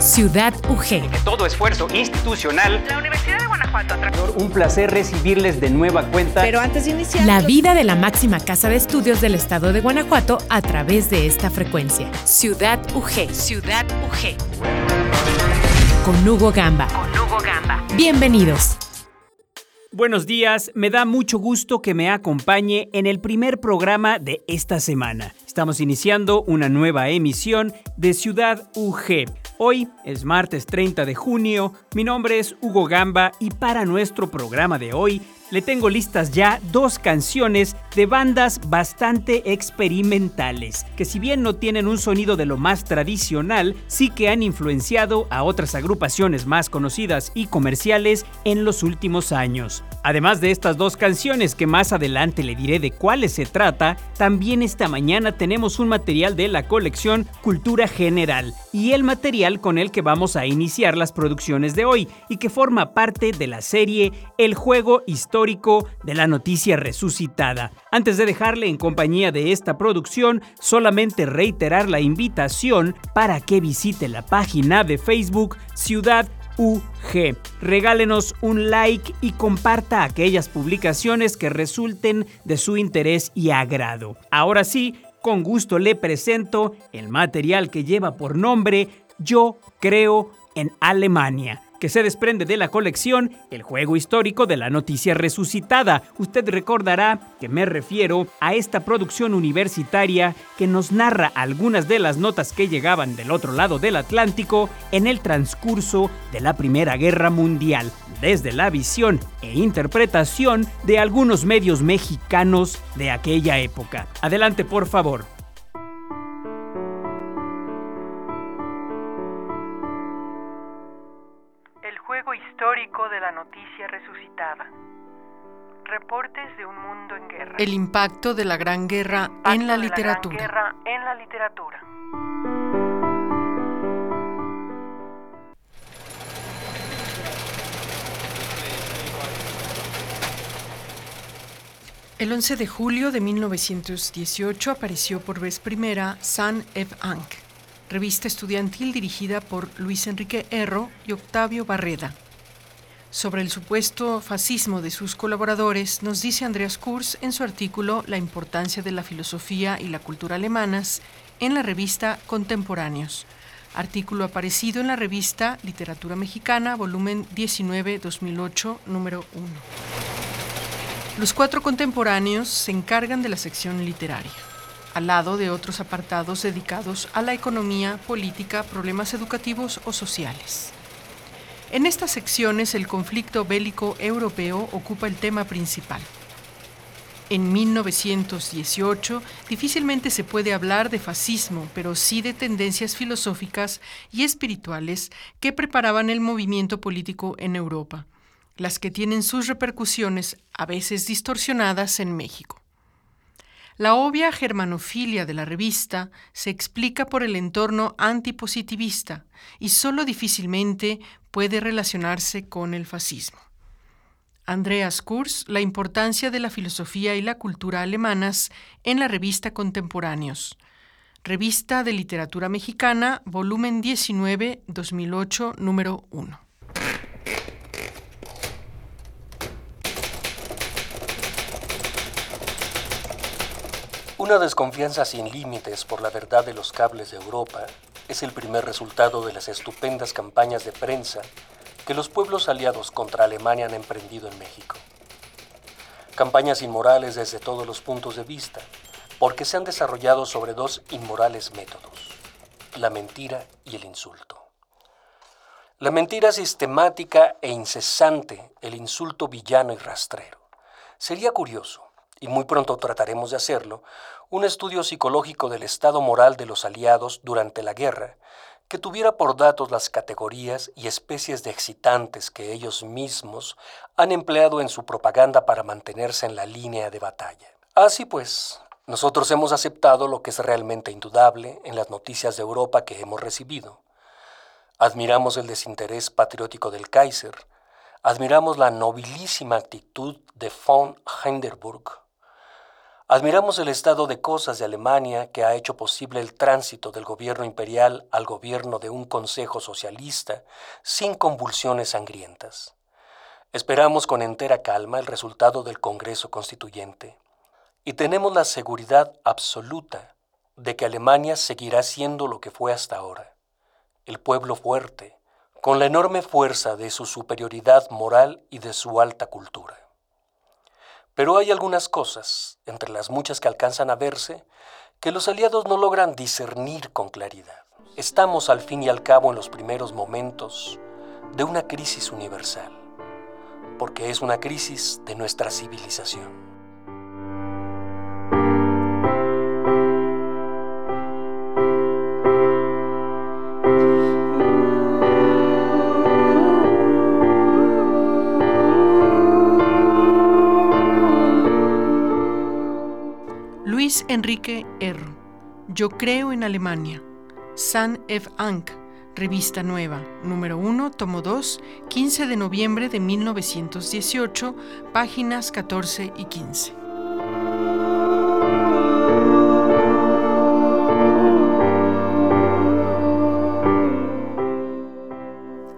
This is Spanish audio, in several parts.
Ciudad UG. todo esfuerzo institucional. La Universidad de Guanajuato. Un placer recibirles de nueva cuenta. Pero antes de iniciar. La vida de la máxima casa de estudios del estado de Guanajuato a través de esta frecuencia. Ciudad UG. Ciudad UG. Con Hugo Gamba. Con Hugo Gamba. Bienvenidos. Buenos días, me da mucho gusto que me acompañe en el primer programa de esta semana. Estamos iniciando una nueva emisión de Ciudad UG. Hoy es martes 30 de junio, mi nombre es Hugo Gamba y para nuestro programa de hoy le tengo listas ya dos canciones de bandas bastante experimentales, que si bien no tienen un sonido de lo más tradicional, sí que han influenciado a otras agrupaciones más conocidas y comerciales en los últimos años. Además de estas dos canciones que más adelante le diré de cuáles se trata, también esta mañana tenemos un material de la colección Cultura General y el material con el que vamos a iniciar las producciones de hoy y que forma parte de la serie El juego histórico de la noticia resucitada. Antes de dejarle en compañía de esta producción, solamente reiterar la invitación para que visite la página de Facebook Ciudad UG. Regálenos un like y comparta aquellas publicaciones que resulten de su interés y agrado. Ahora sí, con gusto le presento el material que lleva por nombre Yo creo en Alemania que se desprende de la colección El juego histórico de la noticia resucitada. Usted recordará que me refiero a esta producción universitaria que nos narra algunas de las notas que llegaban del otro lado del Atlántico en el transcurso de la Primera Guerra Mundial, desde la visión e interpretación de algunos medios mexicanos de aquella época. Adelante, por favor. El impacto de la Gran Guerra en la literatura. guerra en la literatura. El 11 de julio de 1918 apareció por vez primera San Ev Ankh, revista estudiantil dirigida por Luis Enrique Erro y Octavio Barreda. Sobre el supuesto fascismo de sus colaboradores, nos dice Andreas Kurz en su artículo La importancia de la filosofía y la cultura alemanas en la revista Contemporáneos, artículo aparecido en la revista Literatura Mexicana, volumen 19, 2008, número 1. Los cuatro contemporáneos se encargan de la sección literaria, al lado de otros apartados dedicados a la economía, política, problemas educativos o sociales. En estas secciones el conflicto bélico europeo ocupa el tema principal. En 1918 difícilmente se puede hablar de fascismo, pero sí de tendencias filosóficas y espirituales que preparaban el movimiento político en Europa, las que tienen sus repercusiones a veces distorsionadas en México. La obvia germanofilia de la revista se explica por el entorno antipositivista y solo difícilmente puede relacionarse con el fascismo. Andreas Kurz, La importancia de la filosofía y la cultura alemanas en la revista Contemporáneos. Revista de Literatura Mexicana, volumen 19, 2008, número 1. Una desconfianza sin límites por la verdad de los cables de Europa es el primer resultado de las estupendas campañas de prensa que los pueblos aliados contra Alemania han emprendido en México. Campañas inmorales desde todos los puntos de vista, porque se han desarrollado sobre dos inmorales métodos, la mentira y el insulto. La mentira sistemática e incesante, el insulto villano y rastrero. Sería curioso y muy pronto trataremos de hacerlo, un estudio psicológico del estado moral de los aliados durante la guerra, que tuviera por datos las categorías y especies de excitantes que ellos mismos han empleado en su propaganda para mantenerse en la línea de batalla. Así pues, nosotros hemos aceptado lo que es realmente indudable en las noticias de Europa que hemos recibido. Admiramos el desinterés patriótico del Kaiser, admiramos la nobilísima actitud de von Hindenburg, Admiramos el estado de cosas de Alemania que ha hecho posible el tránsito del gobierno imperial al gobierno de un consejo socialista sin convulsiones sangrientas. Esperamos con entera calma el resultado del Congreso Constituyente y tenemos la seguridad absoluta de que Alemania seguirá siendo lo que fue hasta ahora, el pueblo fuerte, con la enorme fuerza de su superioridad moral y de su alta cultura. Pero hay algunas cosas, entre las muchas que alcanzan a verse, que los aliados no logran discernir con claridad. Estamos al fin y al cabo en los primeros momentos de una crisis universal, porque es una crisis de nuestra civilización. Enrique Erro. Yo creo en Alemania. San F. Ank, Revista Nueva, número 1, tomo 2, 15 de noviembre de 1918, páginas 14 y 15.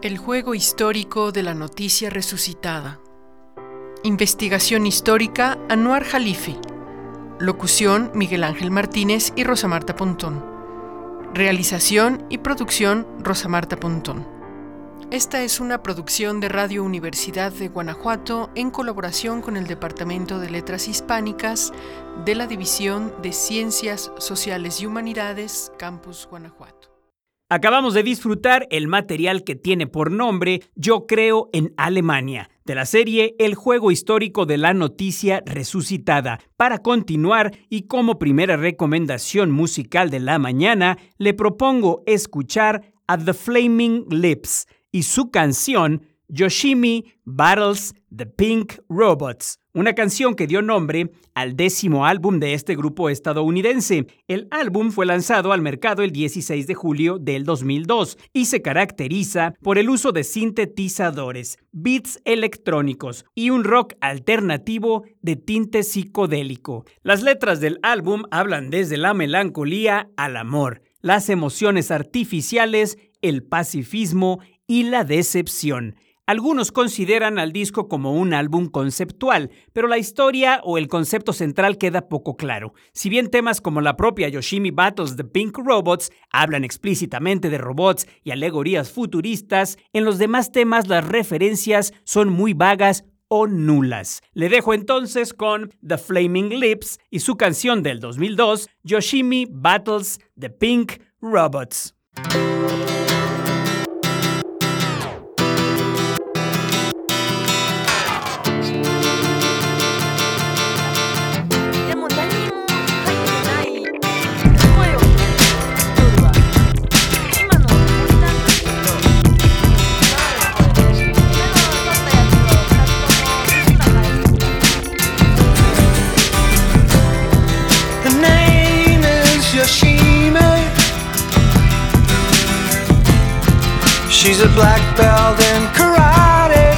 El juego histórico de la noticia resucitada. Investigación histórica Anuar Jalife. Locución Miguel Ángel Martínez y Rosa Marta Pontón. Realización y producción Rosa Marta Pontón. Esta es una producción de Radio Universidad de Guanajuato en colaboración con el Departamento de Letras Hispánicas de la División de Ciencias Sociales y Humanidades, Campus Guanajuato. Acabamos de disfrutar el material que tiene por nombre Yo creo en Alemania de la serie El juego histórico de la noticia resucitada. Para continuar y como primera recomendación musical de la mañana, le propongo escuchar a The Flaming Lips y su canción Yoshimi Battles the Pink Robots, una canción que dio nombre al décimo álbum de este grupo estadounidense. El álbum fue lanzado al mercado el 16 de julio del 2002 y se caracteriza por el uso de sintetizadores, beats electrónicos y un rock alternativo de tinte psicodélico. Las letras del álbum hablan desde la melancolía al amor, las emociones artificiales, el pacifismo y la decepción. Algunos consideran al disco como un álbum conceptual, pero la historia o el concepto central queda poco claro. Si bien temas como la propia Yoshimi Battles The Pink Robots hablan explícitamente de robots y alegorías futuristas, en los demás temas las referencias son muy vagas o nulas. Le dejo entonces con The Flaming Lips y su canción del 2002, Yoshimi Battles The Pink Robots. She's a black belt in karate.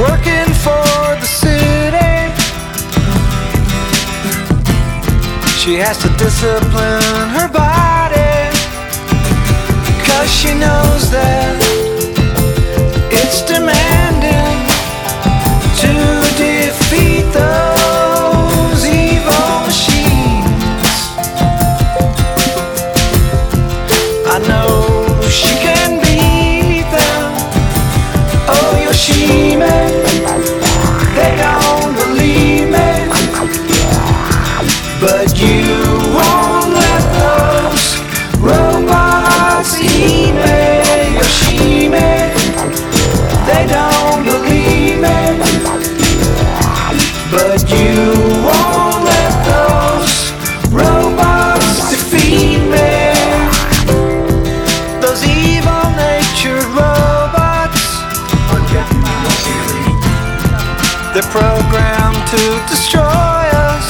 Working for the city. She has to discipline her body. Cause she knows that it's demanding to destroy us.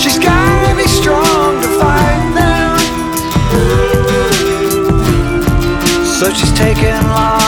She's gotta be strong to fight them. So she's taking lots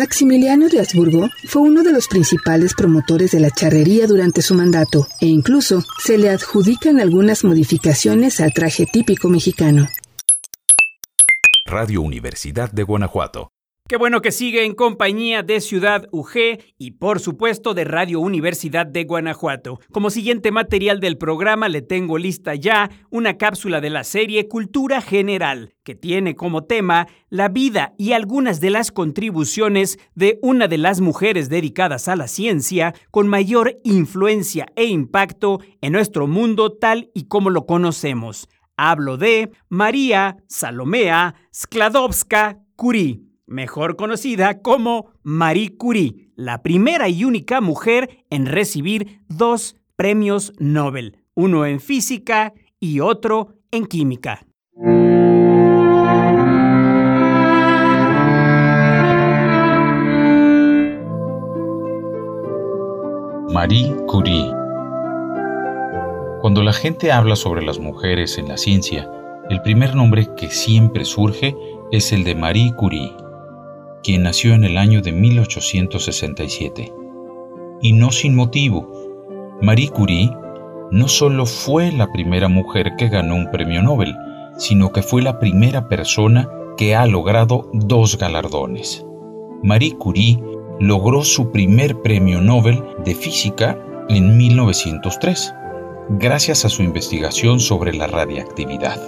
Maximiliano de Habsburgo fue uno de los principales promotores de la charrería durante su mandato e incluso se le adjudican algunas modificaciones al traje típico mexicano. Radio Universidad de Guanajuato Qué bueno que sigue en compañía de Ciudad UG y por supuesto de Radio Universidad de Guanajuato. Como siguiente material del programa le tengo lista ya una cápsula de la serie Cultura General, que tiene como tema la vida y algunas de las contribuciones de una de las mujeres dedicadas a la ciencia con mayor influencia e impacto en nuestro mundo tal y como lo conocemos. Hablo de María Salomea Skladowska Curie mejor conocida como Marie Curie, la primera y única mujer en recibir dos premios Nobel, uno en física y otro en química. Marie Curie Cuando la gente habla sobre las mujeres en la ciencia, el primer nombre que siempre surge es el de Marie Curie quien nació en el año de 1867. Y no sin motivo. Marie Curie no solo fue la primera mujer que ganó un premio Nobel, sino que fue la primera persona que ha logrado dos galardones. Marie Curie logró su primer premio Nobel de física en 1903, gracias a su investigación sobre la radiactividad.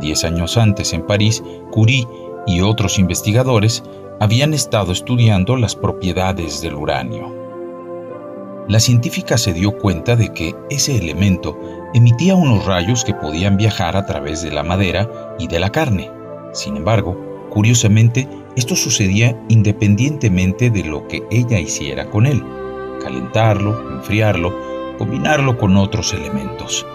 Diez años antes en París, Curie y otros investigadores habían estado estudiando las propiedades del uranio. La científica se dio cuenta de que ese elemento emitía unos rayos que podían viajar a través de la madera y de la carne. Sin embargo, curiosamente, esto sucedía independientemente de lo que ella hiciera con él, calentarlo, enfriarlo, combinarlo con otros elementos.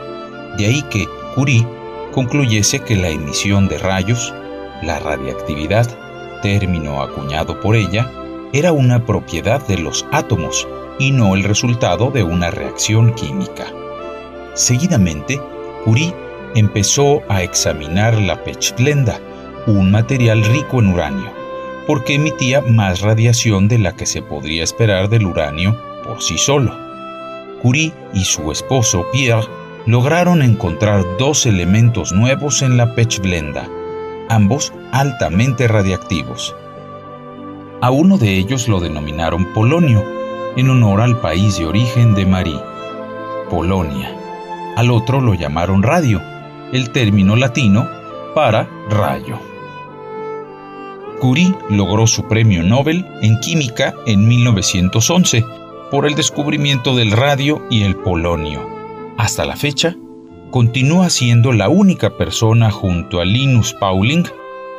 De ahí que Curie concluyese que la emisión de rayos, la radiactividad, término acuñado por ella, era una propiedad de los átomos y no el resultado de una reacción química. Seguidamente, Curie empezó a examinar la pechblenda, un material rico en uranio, porque emitía más radiación de la que se podría esperar del uranio por sí solo. Curie y su esposo Pierre lograron encontrar dos elementos nuevos en la pechblenda, ambos altamente radiactivos. A uno de ellos lo denominaron Polonio, en honor al país de origen de Marie, Polonia. Al otro lo llamaron radio, el término latino para rayo. Curie logró su premio Nobel en química en 1911 por el descubrimiento del radio y el polonio. Hasta la fecha, continúa siendo la única persona junto a Linus Pauling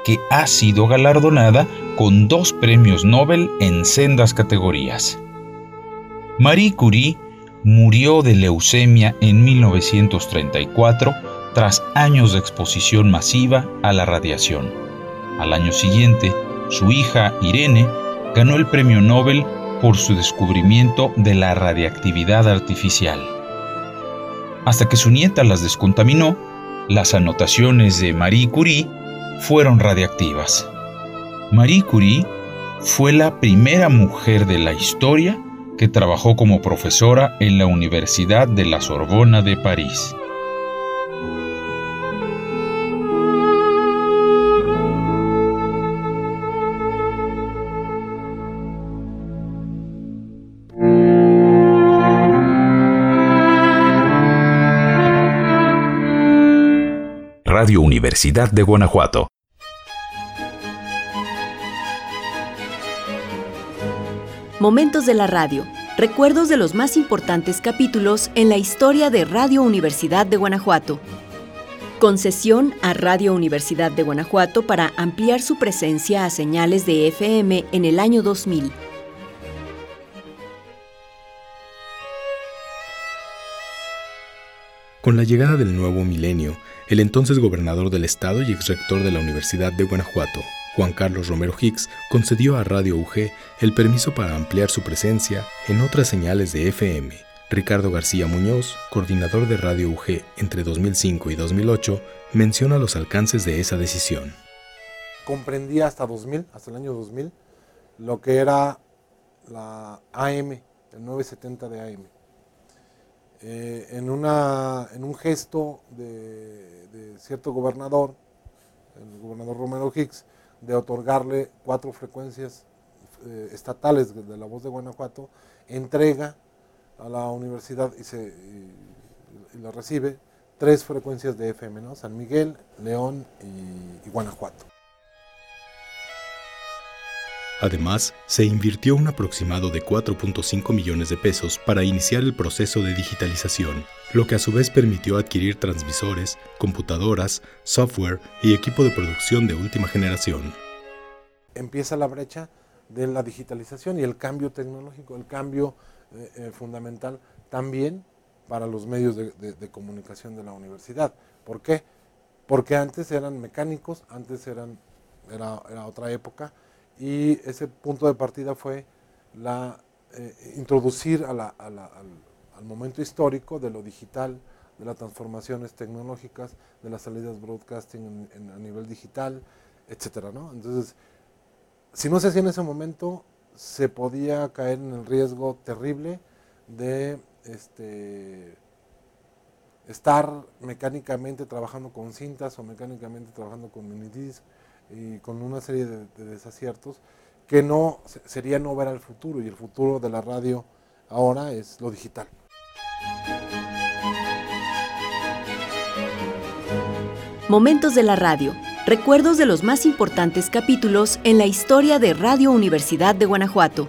que ha sido galardonada con dos premios Nobel en sendas categorías. Marie Curie murió de leucemia en 1934 tras años de exposición masiva a la radiación. Al año siguiente, su hija Irene ganó el premio Nobel por su descubrimiento de la radiactividad artificial. Hasta que su nieta las descontaminó, las anotaciones de Marie Curie fueron radiactivas. Marie Curie fue la primera mujer de la historia que trabajó como profesora en la Universidad de la Sorbona de París. Radio Universidad de Guanajuato. Momentos de la radio. Recuerdos de los más importantes capítulos en la historia de Radio Universidad de Guanajuato. Concesión a Radio Universidad de Guanajuato para ampliar su presencia a señales de FM en el año 2000. Con la llegada del nuevo milenio, el entonces gobernador del estado y exrector de la Universidad de Guanajuato, Juan Carlos Romero Hicks, concedió a Radio UG el permiso para ampliar su presencia en otras señales de FM. Ricardo García Muñoz, coordinador de Radio UG entre 2005 y 2008, menciona los alcances de esa decisión. Comprendía hasta 2000, hasta el año 2000, lo que era la AM, el 970 de AM. Eh, en, una, en un gesto de cierto gobernador, el gobernador Romero Hicks, de otorgarle cuatro frecuencias eh, estatales de la voz de Guanajuato, entrega a la universidad y, se, la recibe tres frecuencias de FM. San Miguel, León y Guanajuato. Además, se invirtió un aproximado de 4.5 millones de pesos para iniciar el proceso de digitalización, lo que a su vez permitió adquirir transmisores, computadoras, software y equipo de producción de última generación. Empieza la brecha de la digitalización y el cambio tecnológico, el cambio eh, eh, fundamental también para los medios de, comunicación de la universidad. ¿Por qué? Porque antes eran mecánicos, antes eran, era, era otra época, y ese punto de partida fue eh, introducir al, momento histórico de lo digital, de las transformaciones tecnológicas, de las salidas broadcasting a nivel digital, etc. Entonces, si no se hacía en ese momento, se podía caer en el riesgo terrible de este, estar mecánicamente trabajando con cintas o mecánicamente trabajando con minidisc y con una serie de, desaciertos que no sería no ver al futuro y el futuro de la radio ahora es lo digital. Momentos de la radio. Recuerdos de los más importantes capítulos en la historia de Radio Universidad de Guanajuato.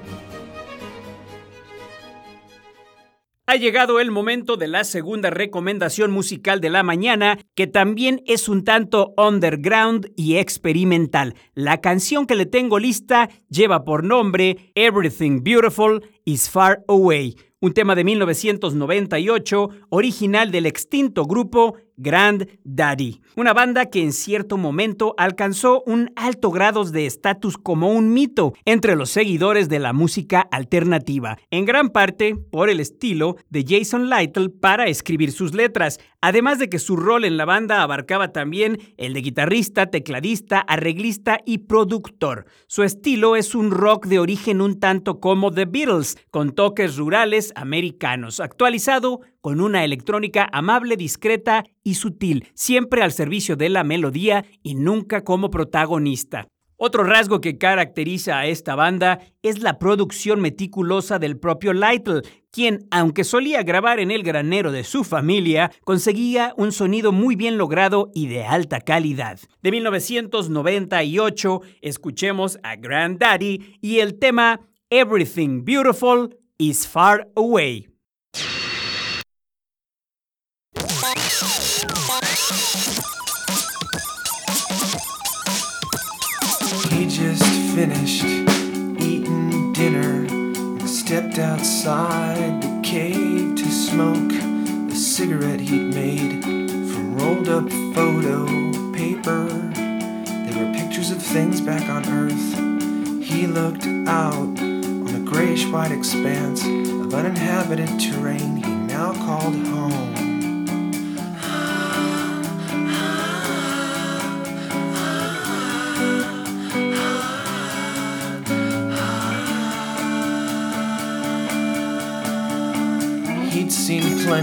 Ha llegado el momento de la segunda recomendación musical de la mañana, que también es un tanto underground y experimental. La canción que le tengo lista lleva por nombre Everything Beautiful is Far Away, un tema de 1998 original del extinto grupo Grand Daddy, una banda que en cierto momento alcanzó un alto grado de estatus como un mito entre los seguidores de la música alternativa, en gran parte por el estilo de Jason Lytle para escribir sus letras, además de que su rol en la banda abarcaba también el de guitarrista, tecladista, arreglista y productor. Su estilo es un rock de origen un tanto como The Beatles, con toques rurales americanos, actualizado con una electrónica amable, discreta y sutil, siempre al servicio de la melodía y nunca como protagonista. Otro rasgo que caracteriza a esta banda es la producción meticulosa del propio Lytle, quien, aunque solía grabar en el granero de su familia, conseguía un sonido muy bien logrado y de alta calidad. De 1998, escuchemos a Daddy y el tema Everything Beautiful is Far Away. Stepped outside the cave to smoke a cigarette he'd made from rolled up photo paper. There were pictures of things back on Earth. He looked out on the grayish white expanse of uninhabited terrain he now called home.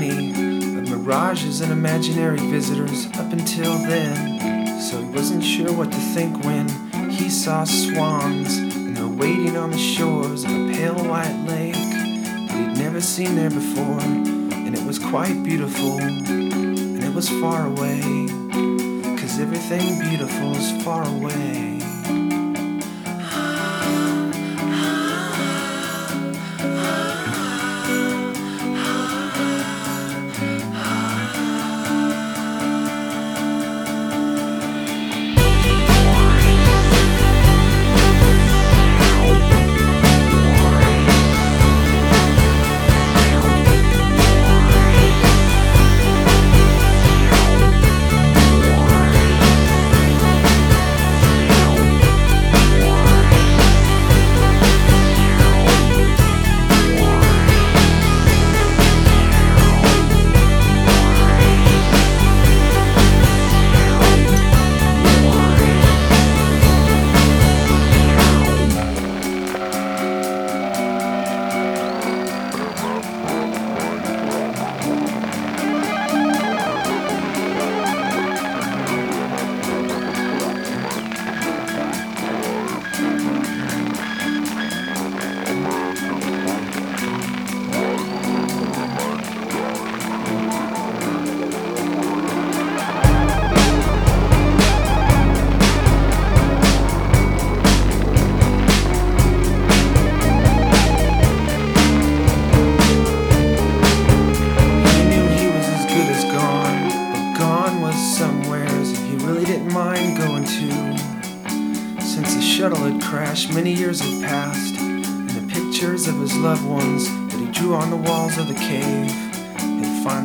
Of mirages and imaginary visitors up until then, so he wasn't sure what to think when he saw swans and they were waiting on the shores of a pale white lake that he'd never seen there before, and it was quite beautiful, and it was far away, cause everything beautiful is far away.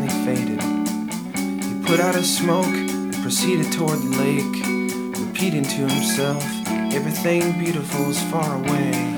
Finally faded. He put out his smoke and proceeded toward the lake, repeating to himself, Everything beautiful is far away.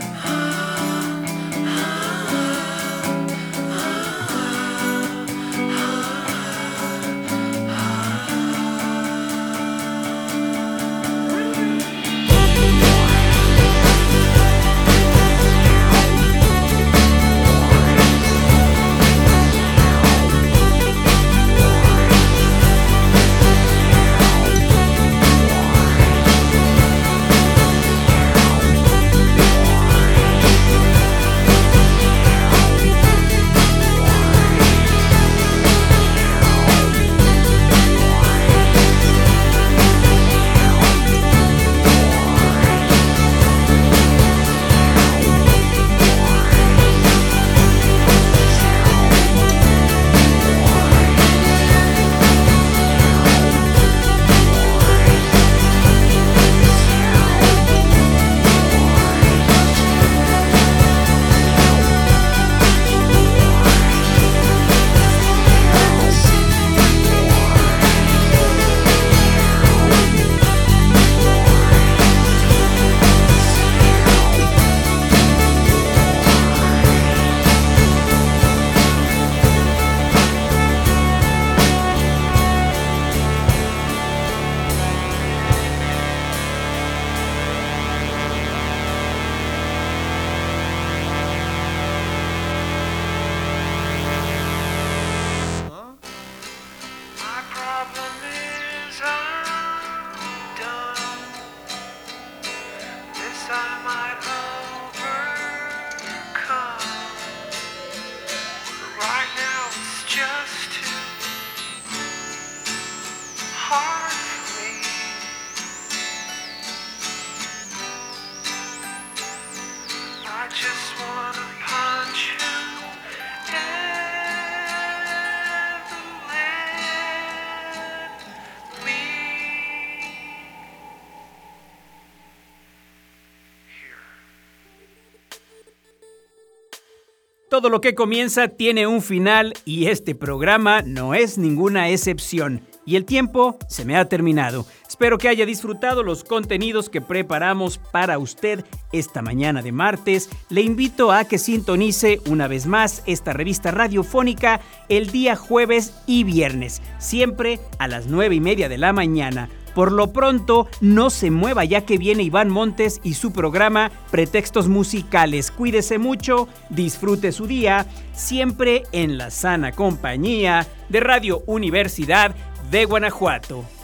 Todo lo que comienza tiene un final y este programa no es ninguna excepción. Y el tiempo se me ha terminado. Espero que haya disfrutado los contenidos que preparamos para usted esta mañana de martes. Le invito a que sintonice una vez más esta revista radiofónica el día jueves y viernes, siempre a las nueve y media de la mañana. Por lo pronto, no se mueva ya que viene Iván Montes y su programa Pretextos Musicales. Cuídese mucho, disfrute su día, siempre en la sana compañía de Radio Universidad de Guanajuato.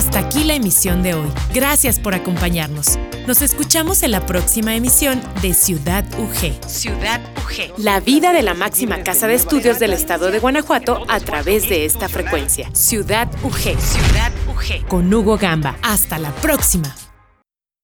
Hasta aquí la emisión de hoy. Gracias por acompañarnos. Nos escuchamos en la próxima emisión de Ciudad UG. Ciudad UG. La vida de la máxima casa de estudios del estado de Guanajuato a través de esta frecuencia. Ciudad UG. Ciudad UG. Con Hugo Gamba. Hasta la próxima.